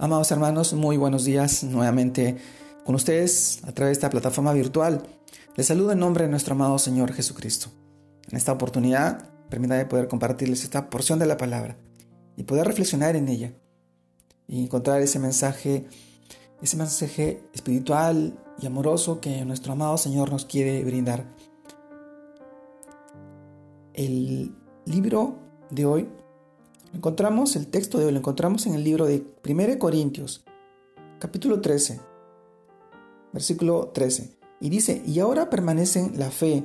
Amados hermanos, muy buenos días nuevamente con ustedes a través de esta plataforma virtual. Les saludo en nombre de nuestro amado Señor Jesucristo. En esta oportunidad, permítanme poder compartirles esta porción de la palabra y poder reflexionar en ella y encontrar ese mensaje, ese mensaje espiritual y amoroso que nuestro amado Señor nos quiere brindar. El libro de hoy encontramos, el texto de hoy lo encontramos en el libro de 1 Corintios, capítulo 13, versículo 13. Y dice, y ahora permanecen la fe,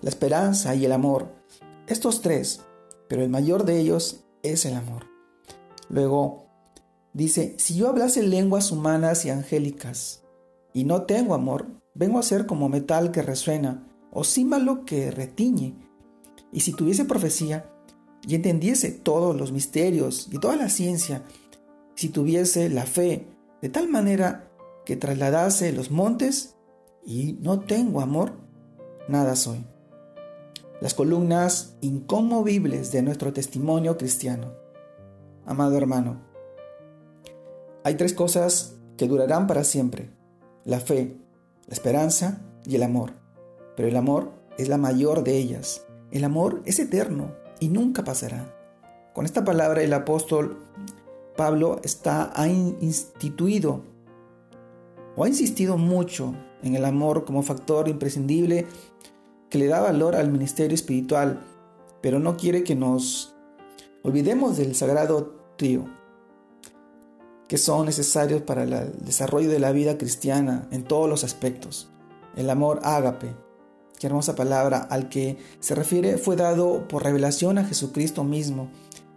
la esperanza y el amor. Estos tres, pero el mayor de ellos es el amor. Luego dice, si yo hablase lenguas humanas y angélicas y no tengo amor, vengo a ser como metal que resuena o címbalo que retiñe. Y si tuviese profecía y entendiese todos los misterios y toda la ciencia, si tuviese la fe de tal manera que trasladase los montes y no tengo amor, nada soy. Las columnas inconmovibles de nuestro testimonio cristiano. Amado hermano, hay tres cosas que durarán para siempre. La fe, la esperanza y el amor. Pero el amor es la mayor de ellas. El amor es eterno, y nunca pasará. Con esta palabra el apóstol Pablo está, ha instituido o ha insistido mucho en el amor como factor imprescindible que le da valor al ministerio espiritual, pero no quiere que nos olvidemos del sagrado trío, que son necesarios para el desarrollo de la vida cristiana en todos los aspectos. El amor ágape, Qué hermosa palabra al que se refiere fue dado por revelación a Jesucristo mismo.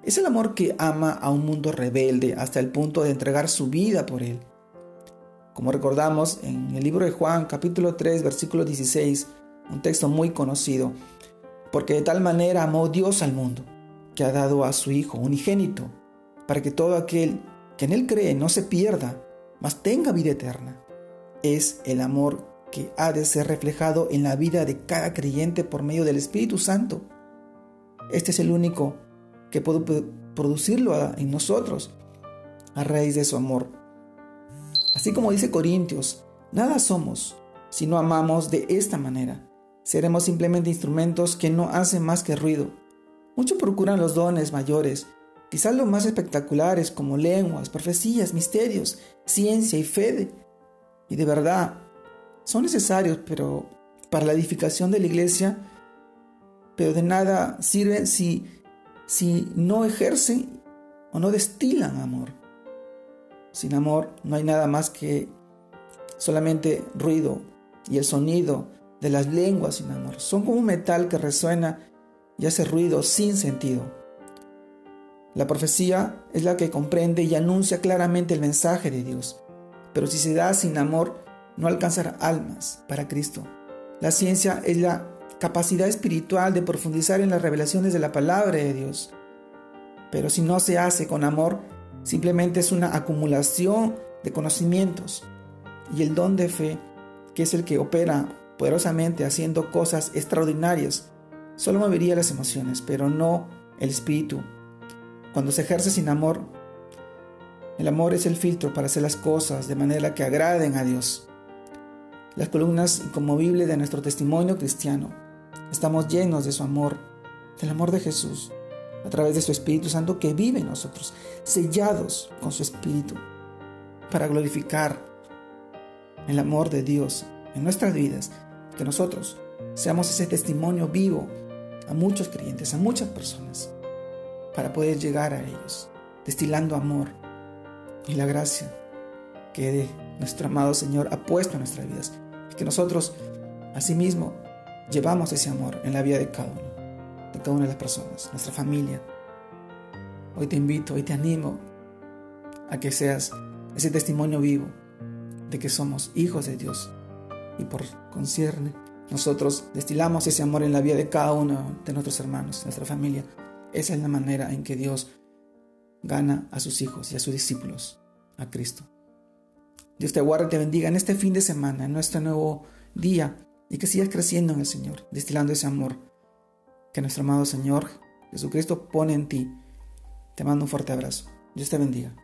Es el amor que ama a un mundo rebelde hasta el punto de entregar su vida por él. Como recordamos en el libro de Juan capítulo 3 versículo 16, un texto muy conocido, porque de tal manera amó Dios al mundo, que ha dado a su Hijo unigénito, para que todo aquel que en él cree no se pierda, mas tenga vida eterna. Es el amor que ha de ser reflejado en la vida de cada creyente por medio del Espíritu Santo. Este es el único que puede producirlo en nosotros a raíz de su amor. Así como dice Corintios, nada somos si no amamos de esta manera. Seremos simplemente instrumentos que no hacen más que ruido. Muchos procuran los dones mayores, quizás los más espectaculares como lenguas, profecías, misterios, ciencia y fe. Y de verdad, son necesarios, pero para la edificación de la iglesia, pero de nada sirven si, si no ejercen o no destilan amor. Sin amor no hay nada más que solamente ruido y el sonido de las lenguas sin amor. Son como un metal que resuena y hace ruido sin sentido. La profecía es la que comprende y anuncia claramente el mensaje de Dios, pero si se da sin amor, no alcanzar almas para Cristo. La ciencia es la capacidad espiritual de profundizar en las revelaciones de la palabra de Dios. Pero si no se hace con amor, simplemente es una acumulación de conocimientos. Y el don de fe, que es el que opera poderosamente haciendo cosas extraordinarias, solo movería las emociones, pero no el espíritu. Cuando se ejerce sin amor, el amor es el filtro para hacer las cosas de manera que agraden a Dios las columnas inconmovibles de nuestro testimonio cristiano. Estamos llenos de su amor, del amor de Jesús, a través de su Espíritu Santo que vive en nosotros, sellados con su Espíritu, para glorificar el amor de Dios en nuestras vidas, que nosotros seamos ese testimonio vivo a muchos creyentes, a muchas personas, para poder llegar a ellos, destilando amor y la gracia que nuestro amado Señor ha puesto en nuestras vidas que nosotros, asimismo, llevamos ese amor en la vida de cada uno, de cada una de las personas, nuestra familia. Hoy te invito, hoy te animo a que seas ese testimonio vivo de que somos hijos de Dios y por concierne nosotros destilamos ese amor en la vida de cada uno de nuestros hermanos, nuestra familia. Esa es la manera en que Dios gana a sus hijos y a sus discípulos, a Cristo. Dios te guarde y te bendiga en este fin de semana, en nuestro nuevo día, y que sigas creciendo en el Señor, destilando ese amor que nuestro amado Señor Jesucristo pone en ti. Te mando un fuerte abrazo. Dios te bendiga.